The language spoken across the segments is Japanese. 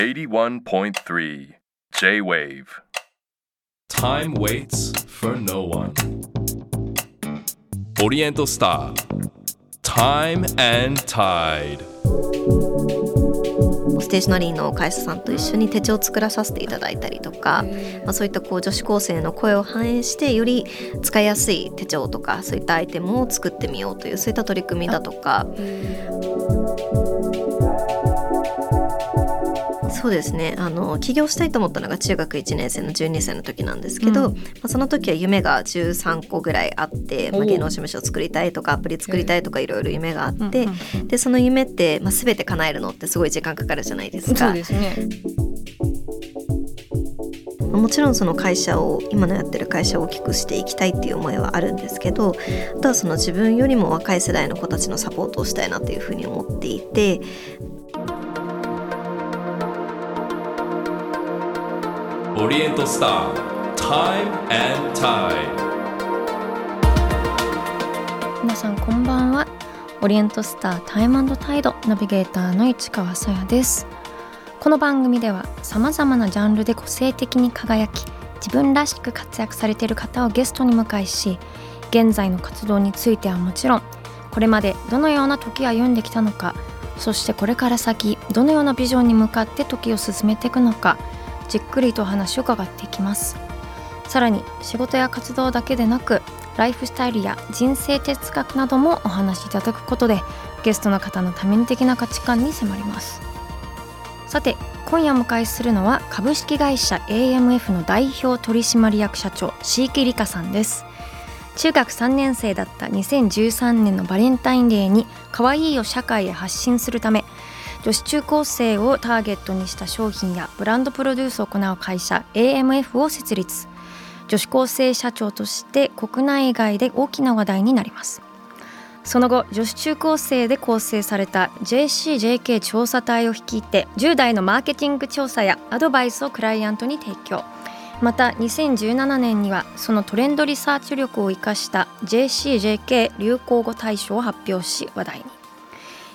81.3 J-Wave Time waits for no one. Oriental Star. Time and Tide. ステーショナリーの会社さんと一緒に手帳を作らさせていただいたりとか、まあ、そういったこう女子高生の声を反映してより使いやすい手帳とかそういったアイテムを作ってみようというそういった取り組みだとか。そうですね。あの起業したいと思ったのが中学1年生の12歳の時なんですけど、うん、まあ、その時は夢が13個ぐらいあって、まあ、芸能事務所を作りたいとかアプリ作りたいとかいろいろ夢があって、でその夢って、まあ、全て叶えるのってすごい時間かかるじゃないですか。そうですね。もちろんその会社を今のやってる会社を大きくしていきたいっていう思いはあるんですけどあとはその自分よりも若い世代の子たちのサポートをしたいなっていうふうに思っていてオリエントスター Time and Tide 皆さんこんばんは。オリエントスタータイムタイドナビゲーターの市川さやです。この番組ではさまざまなジャンルで個性的に輝き自分らしく活躍されている方をゲストに迎えし現在の活動についてはもちろんこれまでどのような時を歩んできたのかそしてこれから先どのようなビジョンに向かって時を進めていくのかじっくりと話を伺っていきます。さらに仕事や活動だけでなくライフスタイルや人生哲学などもお話しいただくことでゲストの方の多面的な価値観に迫ります。さて今夜お迎えするのは株式会社 AMF の代表取締役社長椎木里香さんです。中学3年生だった2013年のバレンタインデーに可愛いを社会へ発信するため女子中高生をターゲットにした商品やブランドプロデュースを行う会社 AMF を設立。女子高生社長として国内外で大きな話題になります。その後女子中高生で構成された JCJK 調査隊を率いて10代のマーケティング調査やアドバイスをクライアントに提供。また2017年にはそのトレンドリサーチ力を生かした JCJK 流行語大賞を発表し話題に。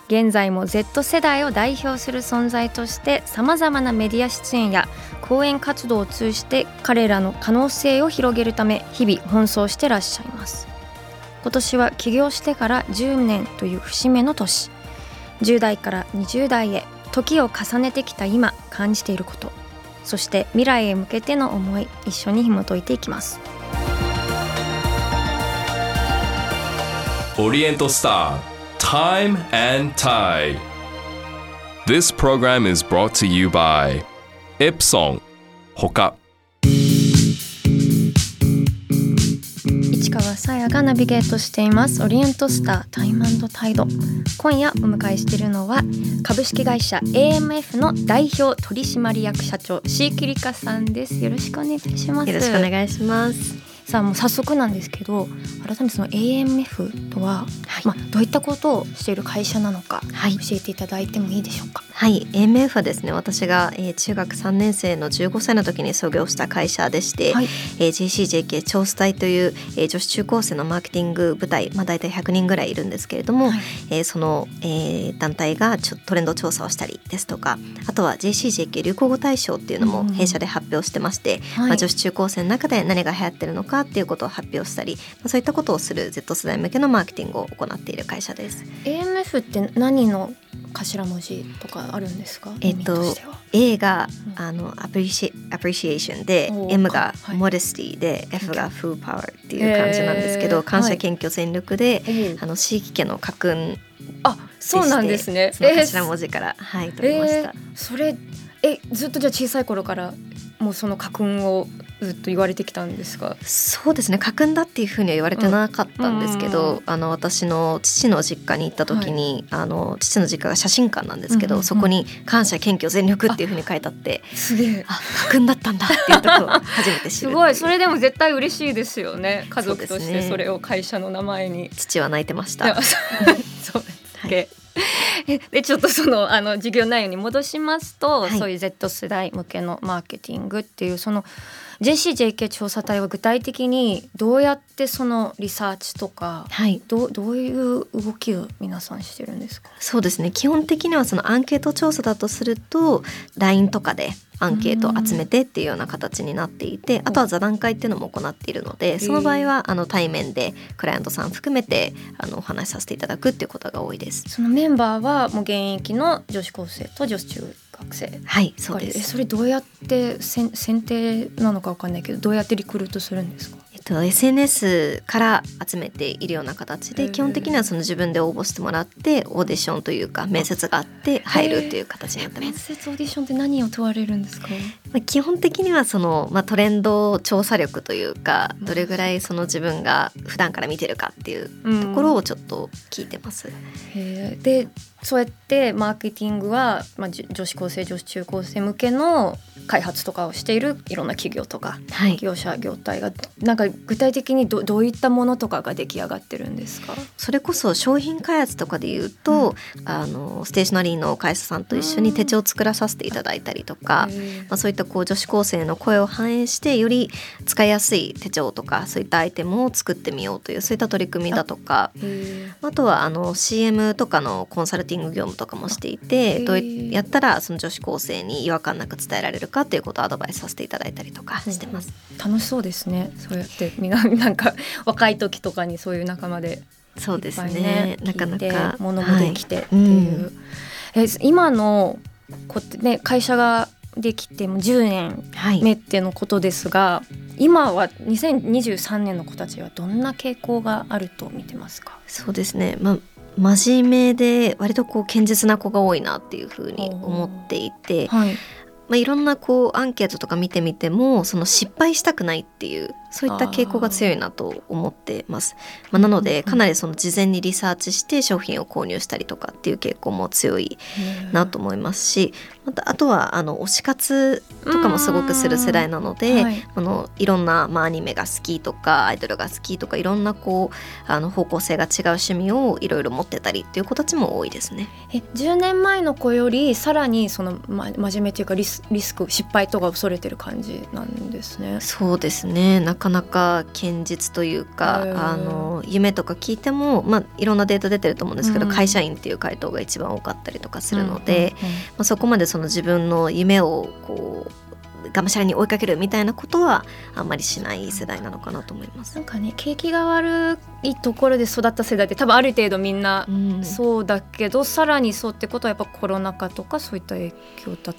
現在も Z 世代を代表する存在としてさまざまなメディア出演や講演活動を通じて彼らの可能性を広げるため日々奔走してらっしゃいます。今年は起業してから10年という節目の年。10代から20代へ時を重ねてきた今感じていること。そして未来へ向けての思い一緒に紐解いていきます。オリエントスター。Time and Tide. This program is brought to you by Epson ほか市川さやがナビゲートしています。オリエントスタータイムタイド今夜お迎えしているのは株式会社 AMF の代表取締役社長シーキリカさんです。よろしくお願いします。よろしくお願いしますさあもう早速なんですけど改めてその AMF とは、はい、まあ、どういったことをしている会社なのか、はい、教えていただいてもいいでしょうか？はい。AMF はですね。私が、えー、中学3年生の15歳の時に創業した会社でして、はい、えー、JCJK 超スタイという、えー、女子中高生のマーケティング部隊、まあ、大体100人ぐらいいるんですけれども、はい、えー、その、えー、団体がちょトレンド調査をしたりですとかあとは JCJK 流行語大賞っていうのも弊社で発表してまして、うん、まあ、女子中高生の中で何が流行ってるのかっていうことを発表したり、まあ、そういったことをする Z 世代向けのマーケティングを行っている会社です。AMF って何の頭文字とかあるんですか？えっと A が、うん、あのアプリシアプリシエーションで M がモデスティで、はい、F がフーパワーっていう感じなんですけど、感謝謙虚全力で、はい、あの地域家の家訓あそうなんですね。その頭文字から、はい取りました、えー、それえずっとじゃあ小さい頃からもうその家訓をずっと言われてきたんですか？そうですね。家訓だっていうふうには言われてなかったんですけど、うん、あの私の父の実家に行った時に、はい、あの父の実家が写真館なんですけど、うんうんうん、そこに「感謝謙虚全力」っていうふうに書いてあってすげえ。あ家訓だったんだっていうところを初めて知るすごい。それでも絶対嬉しいですよね。家族としてそれを会社の名前に、ね、父は泣いてました。そう。です、はい。でちょっとそのあの授業内容に戻しますと、はい。そういう Z 世代向けのマーケティングっていうその JCJK 調査隊は具体的にどうやってそのリサーチとかはい。どうどういう動きを皆さんしてるんですか？そうですね。基本的にはそのアンケート調査だとすると LINE とかでアンケートを集めてっていうような形になっていてあとは座談会っていうのも行っているのでその場合はあの対面でクライアントさん含めてあのお話しさせていただくっていうことが多いです。そのメンバーはもう現役の女子高生と女子中学生。はいそうでえすそれどうやって選選定なのかわかんないけどどうやってリクルートするんですか？えっと、SNS から集めているような形で基本的にはその自分で応募してもらってオーディションというか面接があって入るっていう形になってま面す。接オーディションって何を問われるんですか？まあ、基本的にはその、まあ、トレンド調査力というかどれぐらいその自分が普段から見てるかっていうところをちょっと聞いてます。へー。でそうやってマーケティングは、まあ、じ女子高生女子中高生向けの開発とかをしているいろんな企業とかはい、業者業態がなんか具体的にどどういったものとかが出来上がってるんですか？それこそ商品開発とかで言うと、あのステーショナリーの会社さんと一緒に手帳を作らさせていただいたりとか、まあ、そういったこう女子高生の声を反映してより使いやすい手帳とかそういったアイテムを作ってみようというそういった取り組みだとかあとはあの CM とかのコンサルティング業務とかもしていへてー。どうやったらその女子高生に違和感なく伝えられるかっていうことをアドバイスさせていただいたりとかしてます。楽しそうですね。そうやってみんななんか若い時とかにそういう仲間でそうですね。なかなかて物もできてってはい。いう、え今のこうね会社ができてもう10年はい、目ってのことですが今は2023年の子たちはどんな傾向があると見てますか？そうですね。まあ真面目で割とこう堅実な子が多いなっていうふうに思っていて、はい。まあ、いろんなこうアンケートとか見てみてもその失敗したくないっていうそういった傾向が強いなと思ってます。まあ、なのでかなりその事前にリサーチして商品を購入したりとかっていう傾向も強いなと思いますしまたあとはあの推し活とかもすごくする世代なので、はいあのいろんな、まあ、アニメが好きとかアイドルが好きとかいろんなこうあの方向性が違う趣味をいろいろ持ってたりっていう子たちも多いですね。え10年前の子よりさらにその、ま、真面目っていうかリスリスク失敗とか恐れてる感じなんですね。そうですねなかなか堅実というかあの夢とか聞いても、まあ、いろんなデータ出てると思うんですけど、うん。会社員っていう回答が一番多かったりとかするので、うんうんうんまあ、そこまでその自分の夢をこうがむしゃらに追いかけるみたいなことはあんまりしない世代なのかなと思います。な。んかね景気が悪いところで育った世代って多分ある程度みんなうん。そうだけど、さらにそうってことはやっぱコロナ禍とかそういった影響だ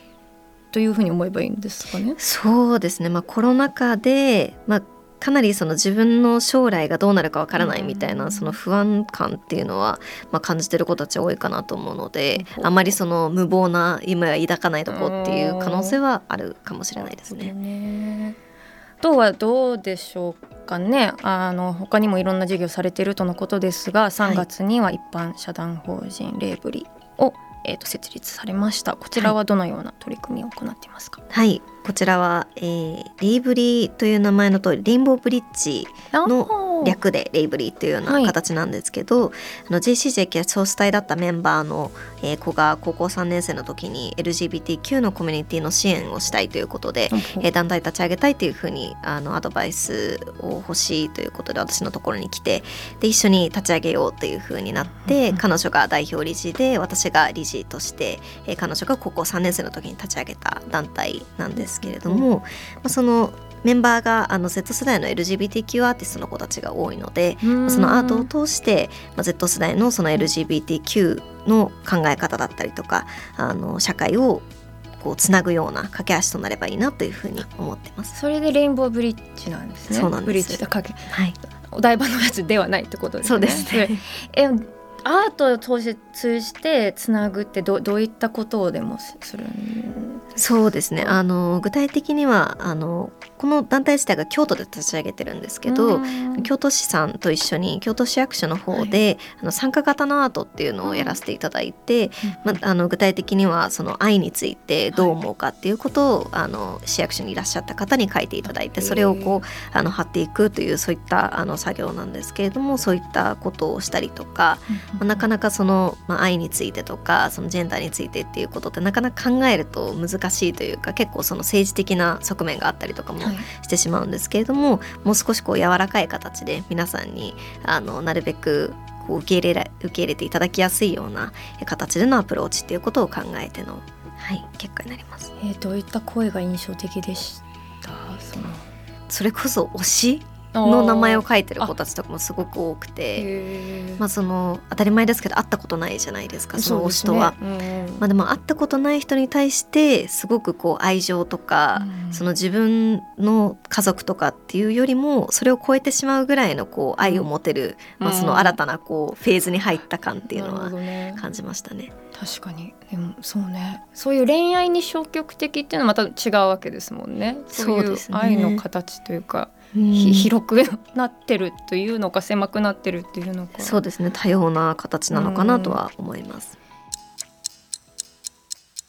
というふうに思えばいいんですかね？そうですね、まあ、コロナ禍で、まあ、かなりその自分の将来がどうなるかわからないみたいなその不安感っていうのは、まあ、感じてる子たち多いかなと思うのでうん。あまりその無謀な夢は抱かないとこっていう可能性はあるかもしれないですね。ねあとはどうでしょうかね。あの他にもいろんな事業されているとのことですが3月には一般社団法人レーブリを、えー、と設立されました。こちらはどのような取り組みを行っていますか、はいこちらは、えーリーブリーという名前の通りレインボーブリッジの略でレイブリーというようはない。形なんですけど、あの JCJK ソース隊だったメンバーの、えー子が高校3年生の時に LGBTQ のコミュニティの支援をしたいということで、えー団体立ち上げたいというふうにあのアドバイスを欲しいということで私のところに来てで一緒に立ち上げようというふうになって彼女が代表理事で私が理事として、えー彼女が高校3年生の時に立ち上げた団体なんですけれども、まあ、そのメンバーがあの Z 世代の LGBTQ アーティストの子たちが多いので、うん。そのアートを通して、まあ、Z 世代のその LGBTQ の考え方だったりとかあの社会をこうつなぐような架け橋となればいいなというふうに思ってます。それでレインボーブリッジなんですね。そうなんです。ブリッジとかけはい、お台場のやつではないってことですね。そうですね。えアートを通して通じてつなぐってどどういったことをでもすするんそうですね。あの具体的にはあのこの団体自体が京都で立ち上げてるんですけど、京都市さんと一緒に京都市役所の方で、はい、あの参加型のアートっていうのをやらせていただいて、まあ、の具体的にはその愛についてどう思うかっていうことを、はい、あの市役所にいらっしゃった方に書いていただいてそれをこうあの貼っていくというそういったあの作業なんですけれどもそういったことをしたりとか、まあ、なかなかその、まあ、愛についてとかそのジェンダーについてっていうことってなかなか考えると難しいというか結構その政治的な側面があったりとかもしてしまうんですけれども、はい、もう少しこう柔らかい形で皆さんにあのなるべくこう受け入れら受け入れていただきやすいような形でのアプローチっていうことを考えての、はい、結果になります。えー、どういった声が印象的でした？その。それこそ推し？の名前を書いてる子たちとかもすごく多くてまあその当たり前ですけど会ったことないじゃないですかその推しとは。でねまあ、でも会ったことない人に対してすごくこう愛情とか、うん、その自分の家族とかっていうよりもそれを超えてしまうぐらいのこう愛を持てる、うん、まあ、その新たなこうフェーズに入った感っていうのは感じましたね。確かに。でもそうね。そういう恋愛に消極的っていうのはまた違うわけですもんね。そういう愛の形というか広くなってるというのか狭くなってるっていうのか。そうですね。多様な形なのかなとは思います。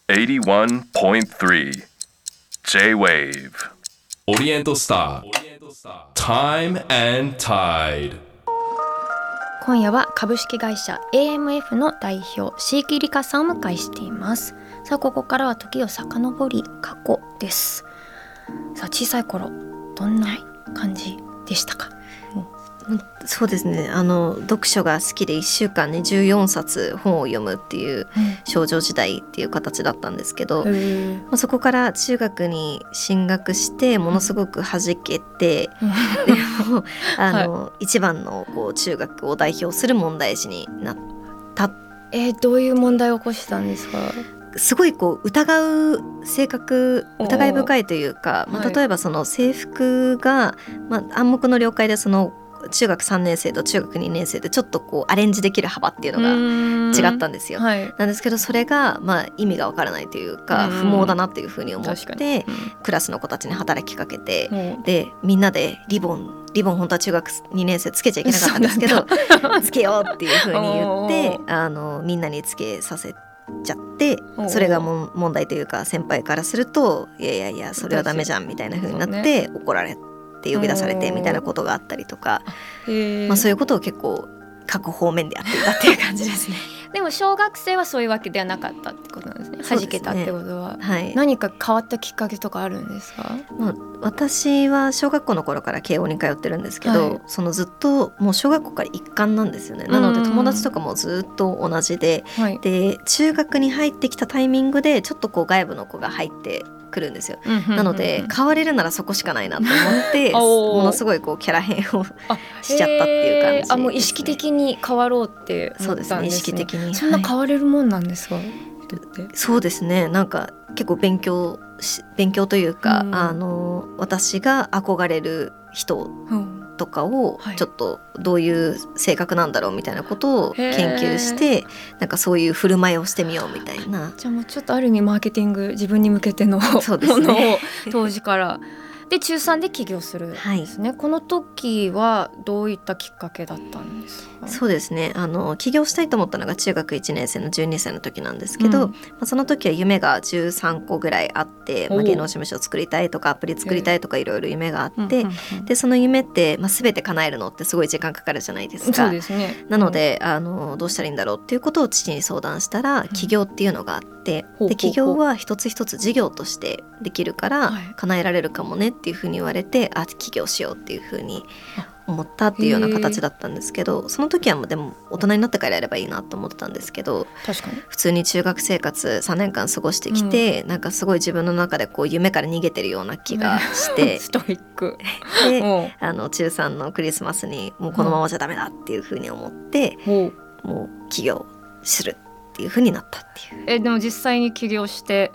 81.3 J-Wave オリエントスター Time and Tide. 今夜は株式会社 AMF の代表椎木里香さんを迎えしています。さあここからは時を遡り過去です。さあ小さい頃どんな感じでしたか、そうですね。あの読書が好きで1週間に14冊本を読むっていう少女時代っていう形だったんですけど、まあ、そこから中学に進学してものすごく弾けて、でもあの、はい、一番のこう中学を代表する問題児になった。えー、どういう問題を起こしたんですか？すごいこう疑う性格疑い深いというか、まあ、例えばその制服が、まあ、暗黙の了解でその中学3年生と中学2年生でちょっとこうアレンジできる幅っていうのが違ったんですよ。はい、なんですけどそれがまあ意味がわからないというか不毛だなっていうふうに思って、クラスの子たちに働きかけて、でみんなでリボンリボン本当は中学2年生つけちゃいけなかったんですけどつけようっていうふうに言って あのみんなにつけさせて。ちゃってそれがも問題というか先輩からするといやいやいやそれはダメじゃんみたいな風になって怒られて呼び出されてみたいなことがあったりとか、まあ、そういうことを結構各方面でやっていたっていう感じですね。でも小学生はそういうわけではなかったってことなんですね。弾けたってことは、はい、何か変わったきっかけとかあるんですか？まあ私は小学校の頃から慶応に通ってるんですけど、はい、そのずっともう小学校から一貫なんですよね。なので友達とかもずっと同じで、はい、で中学に入ってきたタイミングでちょっとこう外部の子が入ってくるんですよ、なので変われるならそこしかないなと思って ものすごいこうキャラ変をしちゃったっていう感じ、ね、あもう意識的に変わろうってそうですね意識的に。そんな変われるもんなんですか、はい、そうですね。なんか結構勉強勉強というか、うん、あの私が憧れる人とかをちょっとどういう性格なんだろうみたいなことを研究して、なんかそういう振る舞いをしてみようみたいな。じゃあもうちょっとある意味マーケティング自分に向けてのものを当時からで中3で起業するですね、はい、この時はどういったきっかけだったんですか？そうですね。あの起業したいと思ったのが中学1年生の12歳の時なんですけど、うん、まあ、その時は夢が13個ぐらいあって、まあ、芸能事務所を作りたいとかアプリ作りたいとかいろいろ夢があって、でその夢って、まあ、全て叶えるのってすごい時間かかるじゃないですか。そうですね、なのであのどうしたらいいんだろうっていうことを父に相談したら起業っていうのがあって、で起業は一つ一つ事業としてできるから叶えられるかもねっていうふうに言われてあ起業しようっていうふうに思ったっていうような形だったんですけどその時はでも大人になってからやればいいなと思ってたんですけど確かに。普通に中学生活3年間過ごしてきて、うん、なんかすごい自分の中でこう夢から逃げてるような気がして、ストイック。であの中3のクリスマスにもうこのままじゃダメだっていうふうに思って、うん、もう起業するっていうふうになったっていう。えでも実際に起業して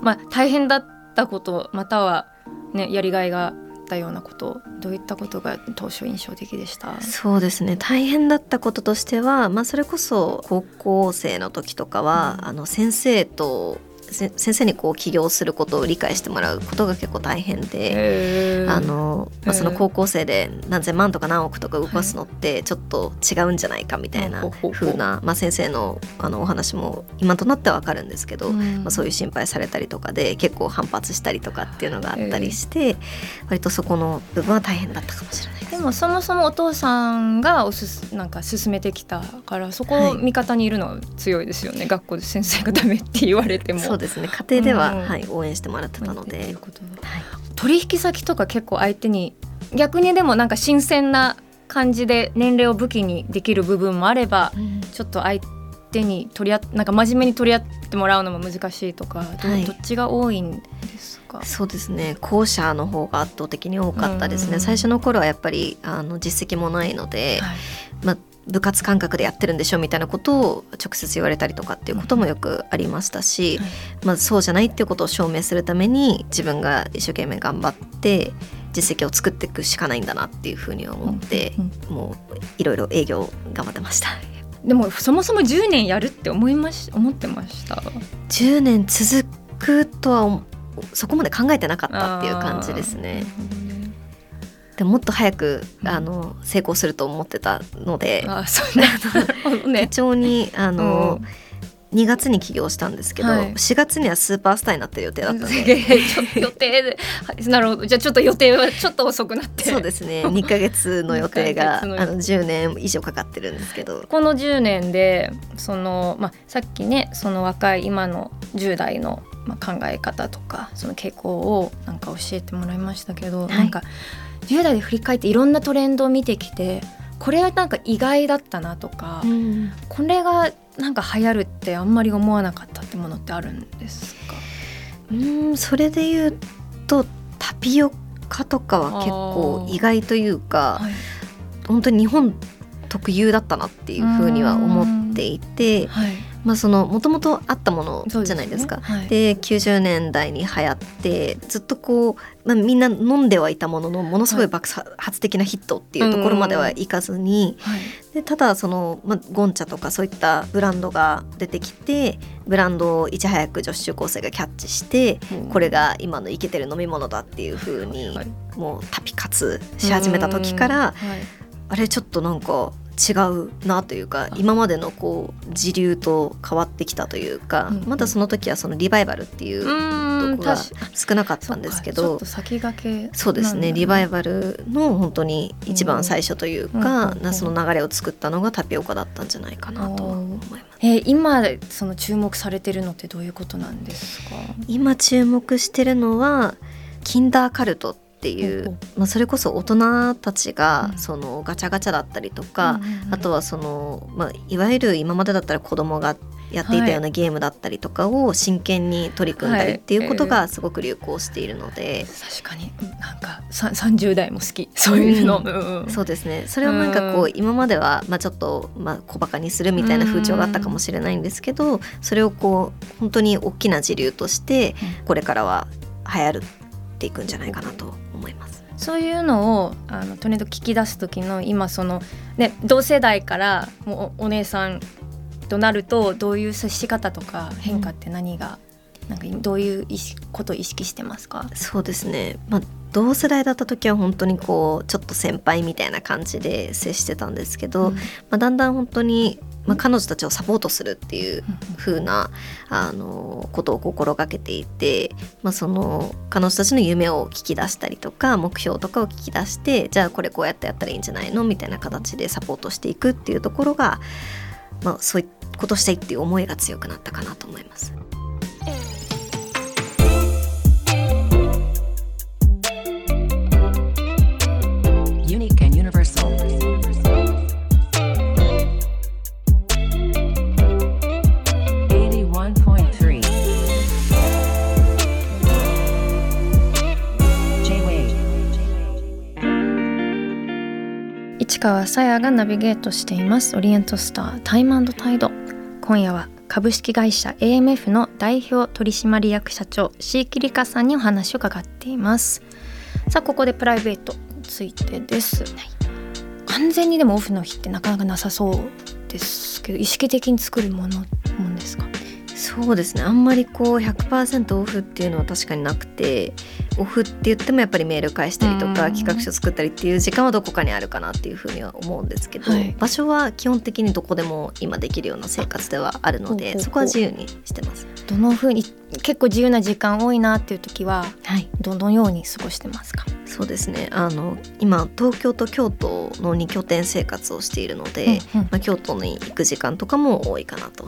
まあ大変だったことまたはね、やりがいがったようなことどういったことが当初印象的でした？そうですね。大変だったこととしては、まあ、それこそ高校生の時とかは、うん、あの先生と先生にこう起業することを理解してもらうことが結構大変で、あのまあ、その高校生で何千万とか何億とか動かすのってちょっと違うんじゃないかみたいな風な、まあ、先生のあのお話も今となっては分かるんですけど、まあ、そういう心配されたりとかで結構反発したりとかっていうのがあったりして、割とそこの部分は大変だったかもしれないでもそもそもお父さんがおすすなんか進めてきたからそこを味方にいるのは強いですよね、はい、学校で先生がダメって言われてもですね。家庭では、うん、はい、応援してもらってたので、はい、取引先とか結構相手に逆にでもなんか新鮮な感じで年齢を武器にできる部分もあれば、うん、ちょっと相手に取り合なんか真面目に取り合ってもらうのも難しいとかどはい、どっちが多いんですか？そうですね。後者の方が圧倒的に多かったですね、最初の頃はやっぱりあの実績もないので、はい、まあ部活感覚でやってるんでしょみたいなことを直接言われたりとかっていうこともよくありましたし、まあ、そうじゃないっていうことを証明するために自分が一生懸命頑張って実績を作っていくしかないんだなっていうふうに思って、もういろいろ営業頑張ってました。でもそもそも10年やるって思いまし思ってました？10年続くとはそこまで考えてなかったっていう感じですね。でももっと早く、あの成功すると思ってたので、あそうね、非常にあの、うん。2月に起業したんですけど、はい、4月にはスーパースターになってる予定だったので。予定で、はい、なるほど。じゃあちょっと予定はちょっと遅くなって。そうですね。2か月の予定があの10年以上かかってるんですけど。この10年でその、まあ、さっきねその若い今の10代のまあ、考え方とかその傾向をなんか教えてもらいましたけど、はい、なんか10代で振り返っていろんなトレンドを見てきてこれはなんか意外だったなとか、うん、これがなんか流行るってあんまり思わなかったってものってあるんですか？うんそれで言うとタピオカとかは結構意外というか、はい、本当に日本特有だったなっていうふうには思っていて。はいまあ、そのもともとあったものじゃないですか。で、ねはい、90年代に流行ってずっとこう、まあ、みんな飲んではいたもののものすごい爆発的なヒットっていうところまではいかずに、はい、でただその、まあ、ゴンチャとかそういったブランドが出てきてブランドをいち早く女子中高生がキャッチして、うん、これが今のイケてる飲み物だっていうふうに、もうタピ活し始めた時から、あれちょっとなんか違うなというか今までのこう時流と変わってきたというか、うん、まだその時はそのリバイバルっていうとこが少なかったんですけど先駆けそうですねリバイバルの本当に一番最初というか、うん、その流れを作ったのがタピオカだったんじゃないかなと思います。えー、今その注目されてるのってどういうことなんですか？今注目してるのはキンダーカルトっていう、まあ、それこそ大人たちがそのガチャガチャだったりとか、あとはその、まあ、いわゆる今までだったら子供がやっていたようなゲームだったりとかを真剣に取り組んだりっていうことがすごく流行しているので、確かに。なんか30代も好き。そういうの、うん、そうですね。それをなんかこう今まではまあちょっとまあ小バカにするみたいな風潮があったかもしれないんですけどそれをこう本当に大きな時流としてこれからは流行るっていくんじゃないかなと思います。そういうのをあのトレンド聞き出す時の今そのね同世代からもうお姉さんとなるとどういう接し方とか変化って何が、うん、なんかどういうことを意識してますか？そうですね、まあ、同世代だった時は本当にこうちょっと先輩みたいな感じで接してたんですけど、うん、まあ、だんだん本当にまあ、彼女たちをサポートするっていう風なあのことを心がけていて、まあ、その彼女たちの夢を聞き出したりとか目標とかを聞き出してじゃあこれこうやってやったらいいんじゃないのみたいな形でサポートしていくっていうところが、まあ、そういうことしたいっていう思いが強くなったかなと思います。川さやがナビゲートしています。オリエントスタータイムタイド。今夜は株式会社 AMF の代表取締役社長椎木里香さんにお話を伺っています。さあここでプライベートについてです、はい、完全にでもオフの日ってなかなかなさそうですけど意識的に作るものもんですか？そうですね。あんまりこう100%オフっていうのは確かになくてオフって言ってもやっぱりメール返したりとかうん。企画書作ったりっていう時間はどこかにあるかなっていうふうには思うんですけど、はい。場所は基本的にどこでも今できるような生活ではあるのでそこは自由にしてます。どの風に結構自由な時間多いなっていう時ははい。どのように過ごしてますか？そうですね。あの今東京と京都の2拠点生活をしているので、うんうん。まあ、京都に行く時間とかも多いかなと。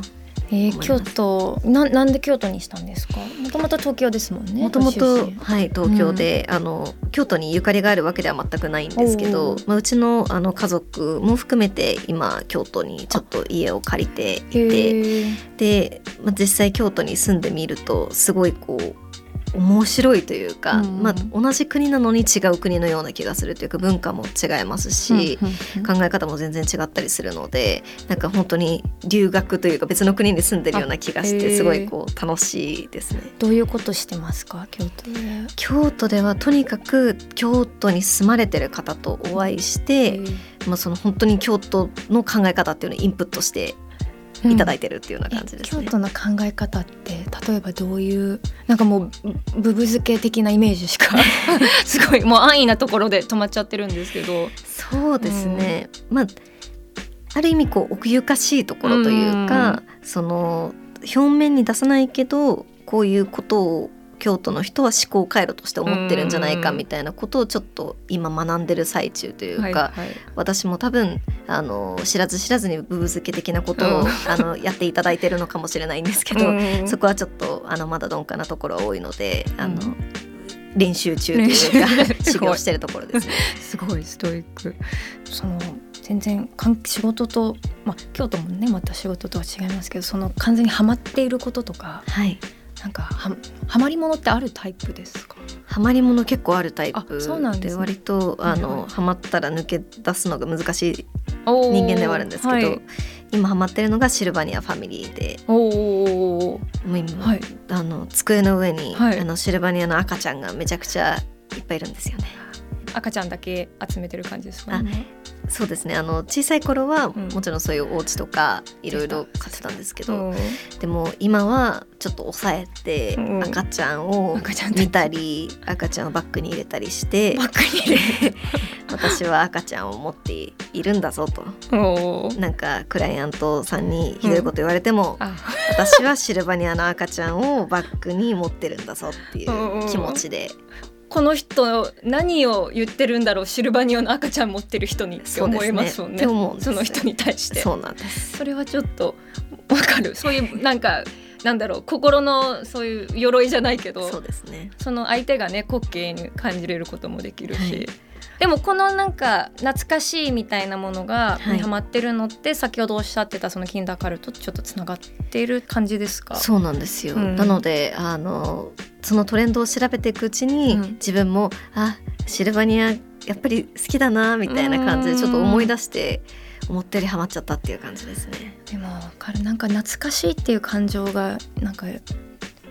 えー、京都ななんで京都にしたんですか？もともと東京ですもんねもともと身はい東京で、あの京都にゆかりがあるわけでは全くないんですけおどー、まあ、うちのあの家族も含めて今京都にちょっと家を借りていてで、まあ、実際京都に住んでみるとすごいこう面白いというか、うん。まあ、同じ国なのに違う国のような気がするというか文化も違いますし、考え方も全然違ったりするのでなんか本当に留学というか別の国に住んでるような気がしてすごいこう楽しいですね。どういうことしてますか？京都で。京都ではとにかく京都に住まれてる方とお会いして、まあ、その本当に京都の考え方っていうのをインプットしていただいてるっていうような感じですね。京都の考え方って例えばどういうなんかもうブブ漬け的なイメージしか すごいもう安易なところで止まっちゃってるんですけど。そうですね、まあある意味こう奥ゆかしいところというか、その表面に出さないけどこういうことを京都の人は思考回路として思ってるんじゃないかみたいなことをちょっと今学んでる最中というか、はいはい。私も多分あの知らず知らずにブブ漬け的なことを、うん。あのやっていただいてるのかもしれないんですけど、うん。そこはちょっとあのまだ鈍感なところは多いのであの、うん。練習中というか 修行してるところですね。すごいストイック。その全然関仕事と、まあ、京都もねまた仕事とは違いますけどその完全にハマっていることとかはいなんかはハマりものってあるタイプですか？ハマりもの結構あるタイプあそうなんですね。割とあの、はいはいハマったら抜け出すのが難しい人人間ではあるんですけど、はい、今ハマってるのがシルバニアファミリーでおおもう今、はい。あの机の上に、はい。あのシルバニアの赤ちゃんがめちゃくちゃいっぱいいるんですよね。赤ちゃんだけ集めてる感じですかあねそうですね。あの小さい頃は、うん。もちろんそういうお家とかいろいろ買ってたんですけど、うん。でも今はちょっと抑えて、うん。赤ちゃんを見たり赤ちゃんをバッグに入れたりしてバッグに入れ 私は赤ちゃんを持っているんだぞと。なんかクライアントさんにひどいこと言われても、あ。私はシルバニアの赤ちゃんをバッグに持ってるんだぞっていう気持ちで、この人何を言ってるんだろうシルバニアの赤ちゃん持ってる人にって思いますもんね。その人に対して。そうなんです。それはちょっとわかる。そういうなんかなんだろう心のそういう鎧じゃないけどそうですね。その相手がね滑稽に感じれることもできるし、はいでもこのなんか懐かしいみたいなものがはい。にハマってるのって先ほどおっしゃってたそのキンダーカルトとちょっとつながっている感じですか？そうなんですよ。うん。なのであのそのトレンドを調べていくうちに、うん。自分もあシルバニアやっぱり好きだなみたいな感じでちょっと思い出して思ったよりハマっちゃったっていう感じですね。でもわかる。なんか懐かしいっていう感情がなんか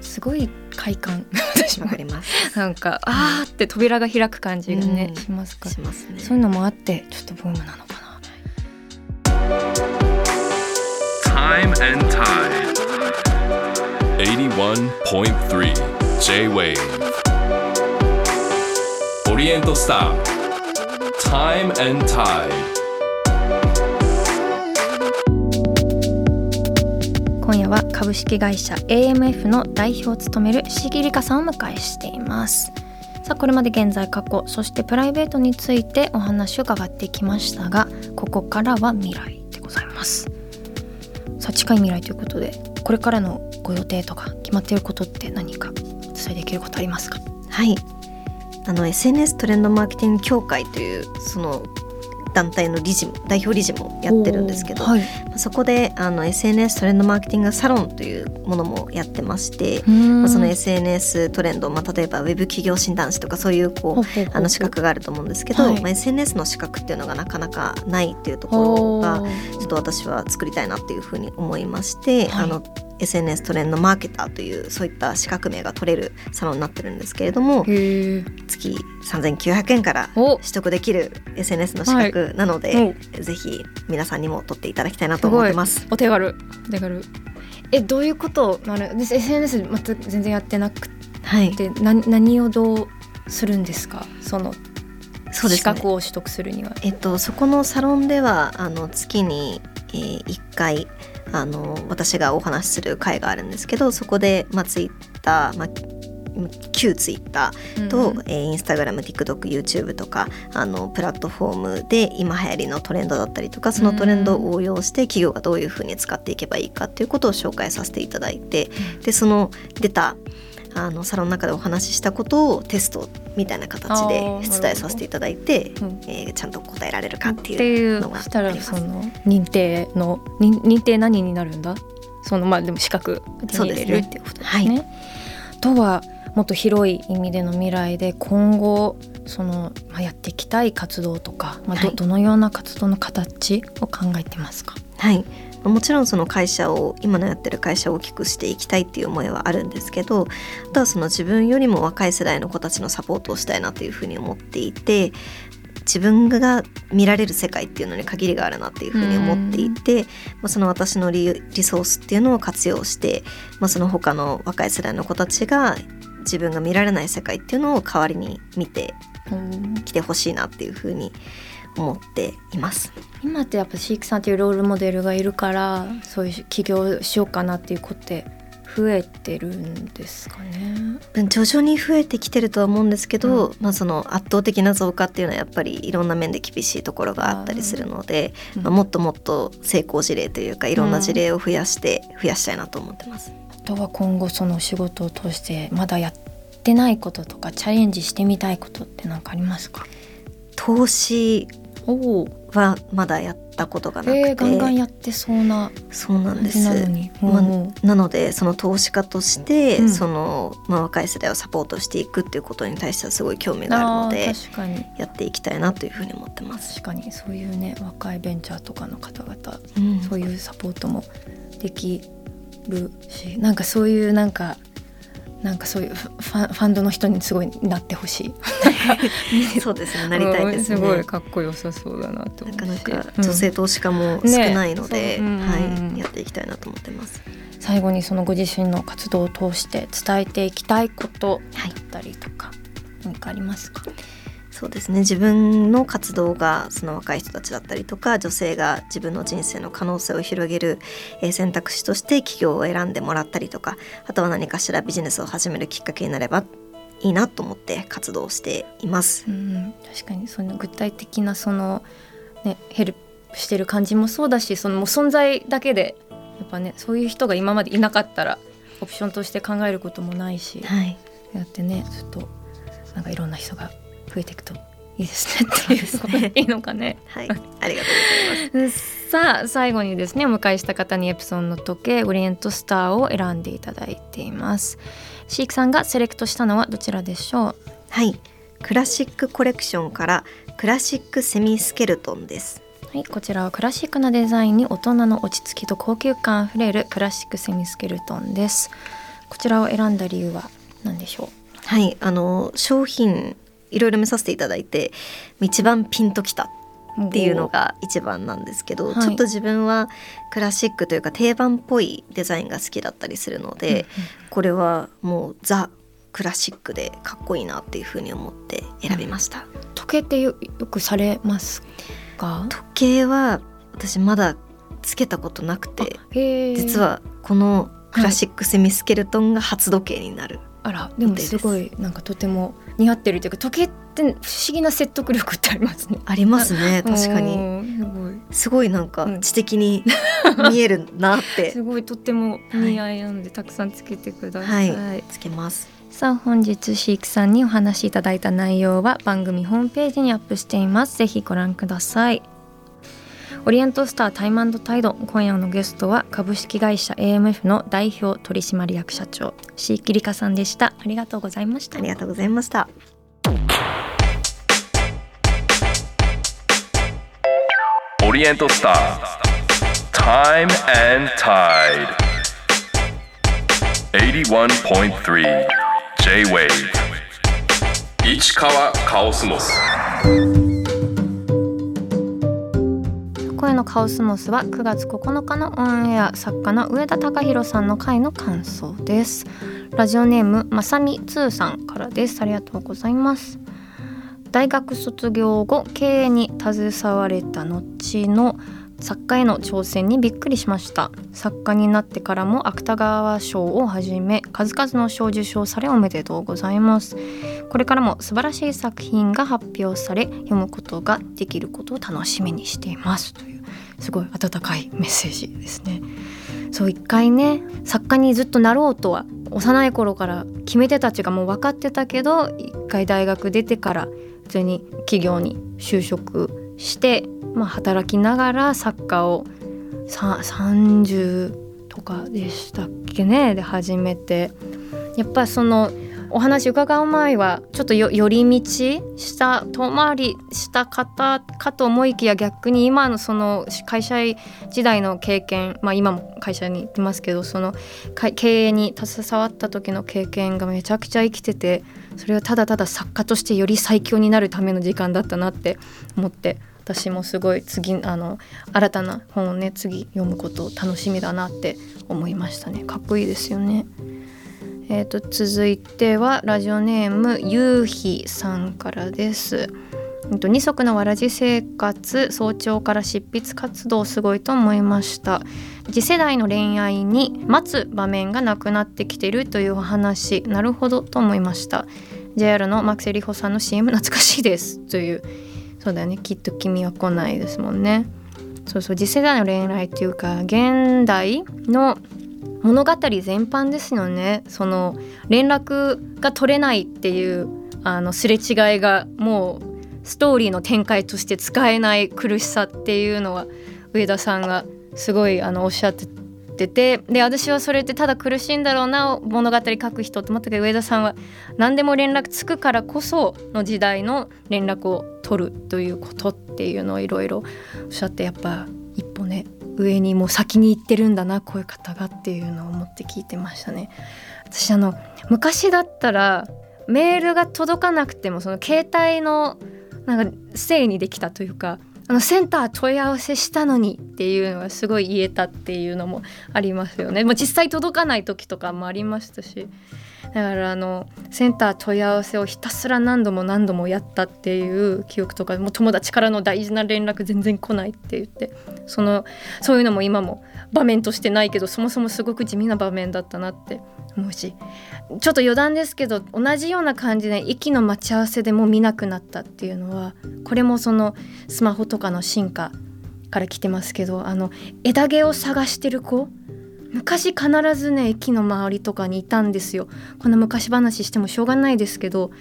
すごい快感。私もわかります。なんかあーって扉が開く感じがね、うん。しますから。しますね。そういうのもあってちょっとブームなのかな。Time and Tide. 81.3 J-Wave オリエントスター Time and Tide 今夜は株式会社 AMF の代表を務めるしぎりかさんをお迎えしています。さあこれまで現在過去そしてプライベートについてお話を伺ってきましたがここからは未来でございます。さあ近い未来ということでこれからのご予定とか決まっていることって何かお伝えできることありますか？はい。あの SNS トレンドマーケティング協会というその団体の理事も代表理事もやってるんですけど、はい、そこであの SNS トレンドマーケティングサロンというものもやってまして、ままあ、その SNS トレンド、まあ、例えばウェブ企業診断士とかそういうこうあの資格があると思うんですけど、はい。まあ、SNS の資格っていうのがなかなかないっていうところがちょっと私は作りたいなっていうふうに思いまして、はい。あの SNS トレンドマーケターというそういった資格名が取れるサロンになってるんですけれども月3900円からお。取得できる SNS の資格なので、おぜひ皆さんにも取っていただきたいなと思ってます。お手軽。お手軽。えどういうことなる私 SNS また全然やってなくはい。てな何をどうするんですか？そのそうですね。資格を取得するには。えっと、そこのサロンではあの月に、えー、1回あの私がお話しする会があるんですけどそこで、まあ、ツイッター、まあ、旧ツイッターと、うんえーインスタグラム TikTokYouTube とかあのプラットフォームで今流行りのトレンドだったりとかそのトレンドを応用して企業がどういうふうに使っていけばいいかっていうことを紹介させていただいてでその出たあのサロンの中でお話ししたことをテストみたいな形あでー出題させていただいて、うん。えーちゃんと答えられるかっていう。のがありますその認定の認認定何になるんだ？そのまあでも資格手に入れるっていうことですね。はい。とはもっと広い意味での未来で今後その、まあ、やっていきたい活動とか、まあどはい。どのような活動の形を考えてますか、はいもちろんその会社を今のやってる会社を大きくしていきたいっていう思いはあるんですけどあとはその自分よりも若い世代の子たちのサポートをしたいなというふうに思っていて自分が見られる世界っていうのに限りがあるなっていうふうに思っていて、まあ、その私のリソースっていうのを活用して、まあ、その他の若い世代の子たちが自分が見られない世界っていうのを代わりに見てきてほしいなっていうふうに思っています。今ってやっぱシークさんっていうロールモデルがいるからそういう起業しようかなっていう子って増えてるんですかね。徐々に増えてきてるとは思うんですけど、まあ、その圧倒的な増加っていうのはやっぱりいろんな面で厳しいところがあったりするので、うんまあ、もっともっと成功事例というかいろんな事例を増やして増やしたいなと思ってます。あとは今後その仕事を通してまだやってないこととかチャレンジしてみたいことって何かありますか？投資はまだやったことがなくて、えー、ガンガンやってそうなそうなん感です。じなのに。まあうんなのでその投資家として、うん。その、まあ、若い世代をサポートしていくっていうことに対してはすごい興味があるのあでー確かに。やっていきたいなというふうに思ってます。確かにそういうね若いベンチャーとかの方々うん。そういうサポートもできるしなんかそういうなんかなんかそういうファンファンドの人にすごいなってほしい。そうですねなりたいですね。うんすごいかっこよさそうだなと思なかなかうん女性投資家も少ないので、ううんはい、やっていきたいなと思ってます。最後にそのご自身の活動を通して伝えていきたいことはいだったりとか何かありますか、そうですね。自分の活動がその若い人たちだったりとか女性が自分の人生の可能性を広げる、えー選択肢として企業を選んでもらったりとかあとは何かしらビジネスを始めるきっかけになればいいなと思って活動しています。うん、確かにその具体的なその、ね、ヘルプしてる感じもそうだしそのもう存在だけでやっぱねそういう人が今までいなかったらオプションとして考えることもないしはい、やってねちょっとなんかいろんな人が増えていくと。いいですね。っていうですねいいのかね。はい、ありがとうございます。さあ最後にですねお迎えした方にエプソンの時計オリエントスターを選んでいただいています。シークさんがセレクトしたのはどちらでしょう？はい、クラシックコレクションからクラシックセミスケルトンです。はい、こちらはクラシックなデザインに大人の落ち着きと高級感あふれるクラシックセミスケルトンです。こちらを選んだ理由は何でしょはい、あの商品いろいろ見させていただいて一番ピンときたうっていうのが一番なんですけど、はい。ちょっと自分はクラシックというか定番っぽいデザインが好きだったりするので、これはもうザ・クラシックでかっこいいなっていうふうに思って選びました。時計ってよよくされますか？時計は私まだつけたことなくて実はこのクラシックセミスケルトンが初時計になる、あらでもすごいなんかとても似合ってるというか時計って不思議な説得力ってありますね。ありますね 確かに。うんすごい。すごいなんかうん。知的に見えるなって。すごいとっても似合いなんで、たくさんつけてください、はい。つけます。さあ本日シークさんにお話しいただいた内容は番組ホームページにアップしています。ぜひご覧くださいオリエントスタータイムタイド今夜のゲストは株式会社 AMF の代表取締役社長シーキリカさんでした。ありがとうございました。ありがとうございました。オリエントスター Time and Tide 81.3 J-Wave 市川カオスモス声のカオスモスは9月9日のオンエア作家の上田隆弘さんの回の感想です。ラジオネームまさみつーさんからです。ありがとうございます。大学卒業後経営に携われた後の作家への挑戦にびっくりしました。作家になってからも芥川賞をはじめ数々の賞受賞されおめでとうございます。これからも素晴らしい作品が発表され読むことができることを楽しみにしています。というすごい温かいメッセージですね。そう一回ね作家にずっとなろうとは幼い頃から決め手たちがもう分かってたけど一回大学出てから普通に企業に就職して、まあ、働きながら作家を30とかでしたっけね？で始めて。やっぱそのお話伺う前はちょっと寄り道した遠回りした方かと思いきや逆に今のその会社時代の経験まあ今も会社に行ってますけどその経営に携わった時の経験がめちゃくちゃ生きててそれはただただ作家としてより最強になるための時間だったなって思って私もすごい次あの新たな本をね次読むことを楽しみだなって思いましたねかっこいいですよね。えーと、続いてはラジオネームゆうひさんからです。二足のわらじ生活早朝から執筆活動すごいと思いました。次世代の恋愛に待つ場面がなくなってきてるというお話。なるほどと思いました。JR のマクセリホさんの CM 懐かしいです。という。そうだよね。きっと君は来ないですもんね。そうそう次世代の恋愛っていうか現代の物語全般ですよね。その連絡が取れないっていうあのすれ違いがもうストーリーの展開として使えない苦しさっていうのは上田さんがすごいあのおっしゃっててで私はそれってただ苦しいんだろうな物語書く人って思ったけど上田さんは何でも連絡つくからこその時代の連絡を取るということっていうのをいろいろおっしゃってやっぱ一歩ね上にもう先に行ってるんだなこういう方がっていうのを思って聞いてましたね。私あの昔だったらメールが届かなくてもその携帯のなんか整にできたというかあのセンター問い合わせしたのにっていうのがすごい言えたっていうのもありますよね。もう実際届かない時とかもありましたしだからあのセンター問い合わせをひたすら何度も何度もやったっていう記憶とかもう友達からの大事な連絡全然来ないって言ってそのそういうのも今も場面としてないけどそもそもすごく地味な場面だったなって思うしちょっと余談ですけど同じような感じで駅の待ち合わせでも見なくなったっていうのはこれもそのスマホとかの進化から来てますけどあの枝毛を探してる子昔必ずね駅の周りとかにいたんですよ。この昔話してもしょうがないですけど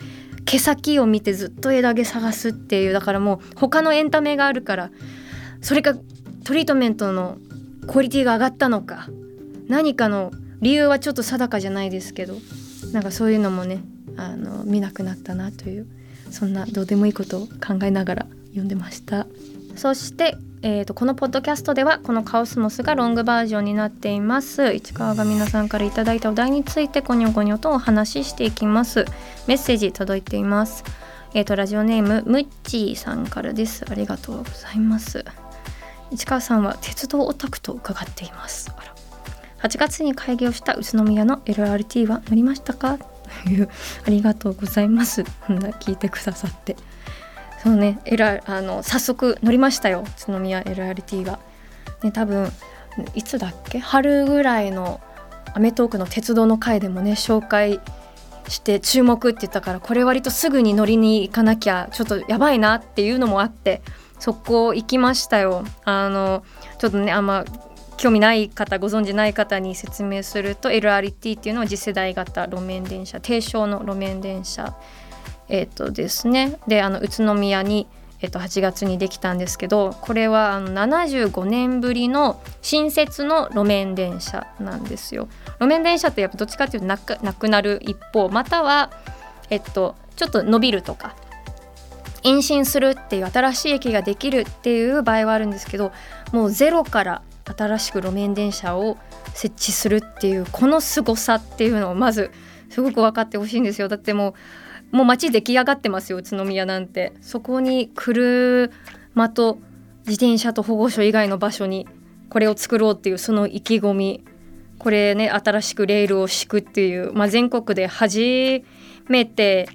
毛先を見てずっと枝毛探すっていうだからもう他のエンタメがあるからそれかトリートメントのクオリティが上がったのか何かの理由はちょっと定かじゃないですけどなんかそういうのもねあの見なくなったなというそんなどうでもいいことを考えながら読んでました。そしてえーと、このポッドキャストではこのカオスモスがロングバージョンになっています。市川が皆さんから頂いたお題についてコニョコニョとお話ししていきます。メッセージ届いています。えーとラジオネームムッチーさんからです。ありがとうございます。市川さんは鉄道オタクと伺っています。あら。8月に開業した宇都宮の LRT は乗りましたか？というありがとうございます。聞いてくださって。そうね、L、あの早速乗りましたよ宇都宮 LRT が。ね多分いつだっけ？春ぐらいの『アメトーーク』の鉄道の回でもね紹介して注目って言ったからこれ割とすぐに乗りに行かなきゃちょっとやばいなっていうのもあってそこ行きましたよ。あのちょっとねあんま興味ない方ご存じない方に説明すると LRT っていうのは次世代型路面電車低床の路面電車えっ、ー、とですねであの宇都宮に、えー、と8月にできたんですけどこれはあの75年ぶりの新設の路面電車なんですよ。路面電車ってやっぱどっちかっていうとなくなくなる一方または、えっと、ちょっと伸びるとか延伸するっていう新しい駅ができるっていう場合はあるんですけどもうゼロから新しく路面電車を設置するっていうこの凄さっていうのをまずすごく分かってほしいんですよだってもうもう街出来上がってますよ宇都宮なんて。そこに車と自転車と保護所以外の場所にこれを作ろうっていうその意気込み。これね新しくレールを敷くっていう、まあ、全国で初めて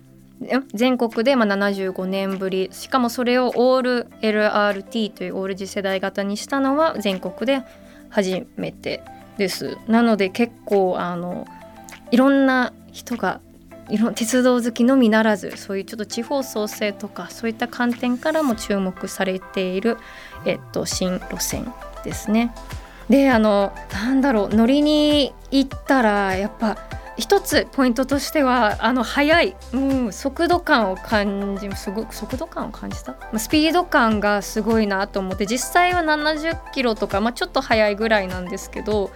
全国でまあ75年ぶり。しかもそれをオール LRT というオール次世代型にしたのは全国で初めてです。なので結構あのいろんな人がいろ鉄道好きのみならずそういうちょっと地方創生とかそういった観点からも注目されている、えっと、新路線ですね。であのなんだろう乗りに行ったらやっぱ一つポイントとしてはあの速い、うん、速度感を感じすごく速度感を感じた？スピード感がすごいなと思って実際は70キロとか、まあ、ちょっと速いぐらいなんですけど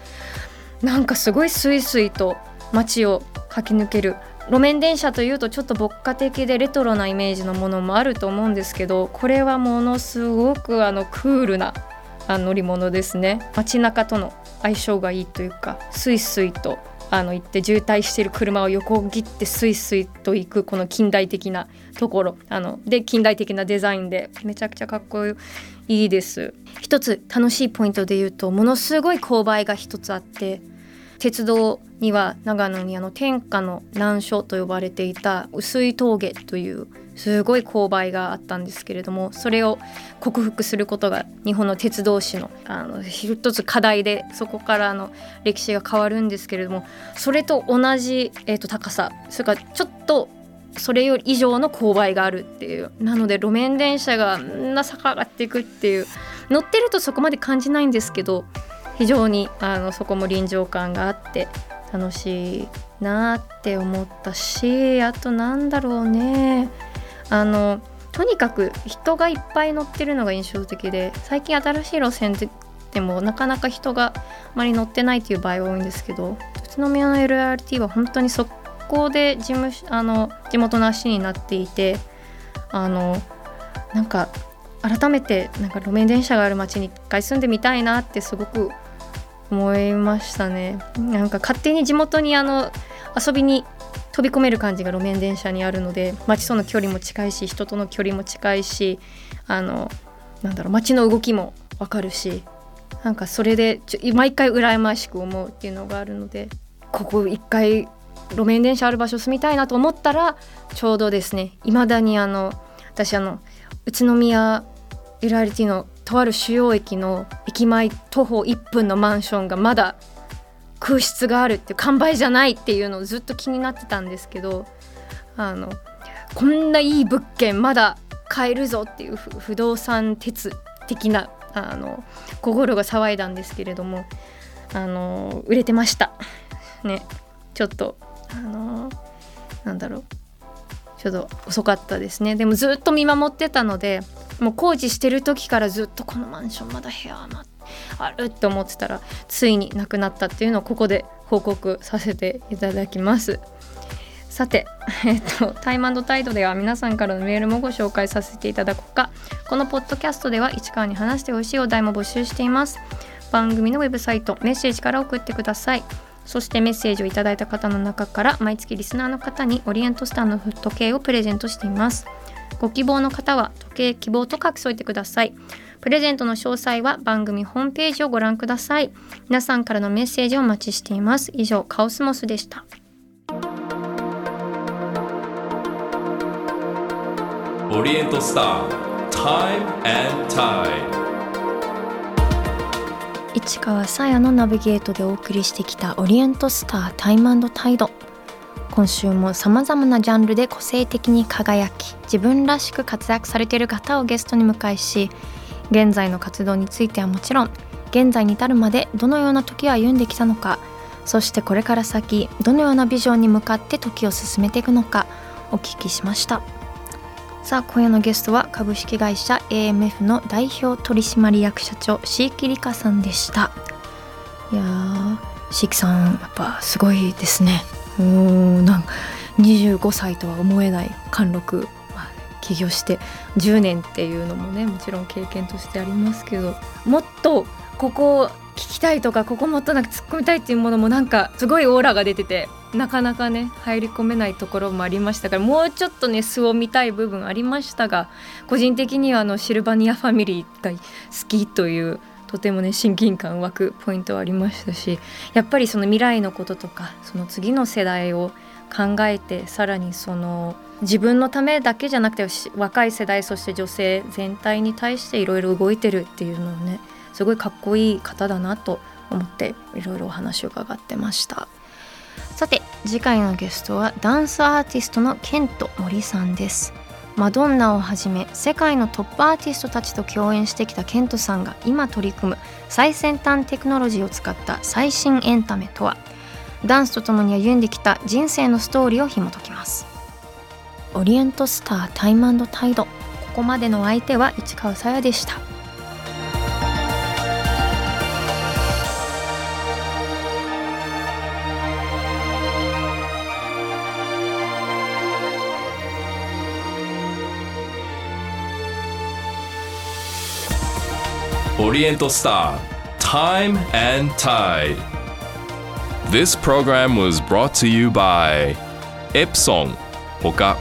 なんかすごいスイスイと街を駆け抜ける路面電車というとちょっと牧歌的でレトロなイメージのものもあると思うんですけどこれはものすごくあのクールな乗り物ですね。街中との相性がいいというかスイスイとあの行って渋滞してる車を横切ってスイスイと行くこの近代的なところ。あので近代的なデザインでめちゃくちゃかっこいいです。一つ楽しいポイントで言うとものすごい勾配が一つあって鉄道には長野にあの天下の難所と呼ばれていた薄い峠というすごい勾配があったんですけれどもそれを克服することが日本の鉄道史のあの一つ課題でそこからの歴史が変わるんですけれどもそれと同じ、えー、と高さそれからちょっとそれより以上の勾配があるっていうなので路面電車がみんな坂上がっていくっていう乗ってるとそこまで感じないんですけど非常にあのそこも臨場感があって楽しいなって思ったしあとなんだろうね。あのとにかく人がいっぱい乗ってるのが印象的で最近新しい路線でもなかなか人があまり乗ってないっていう場合が多いんですけど宇都宮の LRT は本当に速攻で事務あの地元の足になっていてあのなんか改めてなんか路面電車がある町に一回住んでみたいなってすごく思いましたね。なんか勝手に地元にあの遊びに飛び込める感じが路面電車にあるので街との距離も近いし人との距離も近いしあのなんだろう街の動きも分かるしなんかそれで毎回羨ましく思うっていうのがあるのでここ一回路面電車ある場所住みたいなと思ったらちょうどですねいまだにあの私あの宇都宮 LRT のとある主要駅の駅前徒歩1分のマンションがまだ空室があるって完売じゃないっていうのをずっと気になってたんですけどあのこんないい物件まだ買えるぞっていう不動産鉄的なあの心が騒いだんですけれどもあの売れてました。ねちょっとあのなんだろう。ちょっと遅かったですね。でもずっと見守ってたのでもう工事してる時からずっとこのマンションまだ部屋あるって思ってたらついになくなったっていうのをここで報告させていただきます。さて、えっと、タイムタイドでは皆さんからのメールもご紹介させていただこうか。このポッドキャストでは市川に話してほしいお題も募集しています。番組のウェブサイトメッセージから送ってください。そしてメッセージをいただいた方の中から毎月リスナーの方にオリエントスターの時計をプレゼントしています。ご希望の方は時計希望と書き添えてください。プレゼントの詳細は番組ホームページをご覧ください。皆さんからのメッセージをお待ちしています。以上カオスモスでした。オリエントスター Time and Tide 市川さやのナビゲートでお送りしてきたオリエントスタータイムタイド。今週もさまざまなジャンルで個性的に輝き自分らしく活躍されている方をゲストに迎えし現在の活動についてはもちろん現在に至るまでどのような時を歩んできたのかそしてこれから先どのようなビジョンに向かって時を進めていくのかお聞きしました。さあ今夜のゲストは株式会社 AMF の代表取締役社長椎木里香さんでした。いやー椎木さんやっぱすごいですね。うんなんか25歳とは思えない貫禄、まあ、起業して10年っていうのもねもちろん経験としてありますけどもっとここを聞きたいとかここもっとなんか突っ込みたいっていうものもなんかすごいオーラが出ててなかなかね入り込めないところもありましたからもうちょっとね素を見たい部分ありましたが個人的にはあのシルバニアファミリーが好きというとてもね親近感湧くポイントはありましたしやっぱりその未来のこととかその次の世代を考えてさらにその自分のためだけじゃなくて若い世代そして女性全体に対していろいろ動いてるっていうのをねすごいかっこいい方だなと思っていろいろお話を伺ってました。さて次回のゲストはダンスアーティストのケント森さんです。マドンナをはじめ世界のトップアーティストたちと共演してきたケントさんが今取り組む最先端テクノロジーを使った最新エンタメとは。ダンスとともに歩んできた人生のストーリーを紐解きます。オリエントスタータイムタイド。ここまでの相手は市川さやでした。Oriental Star, Time and Tide. This program was brought to you by Epson ほか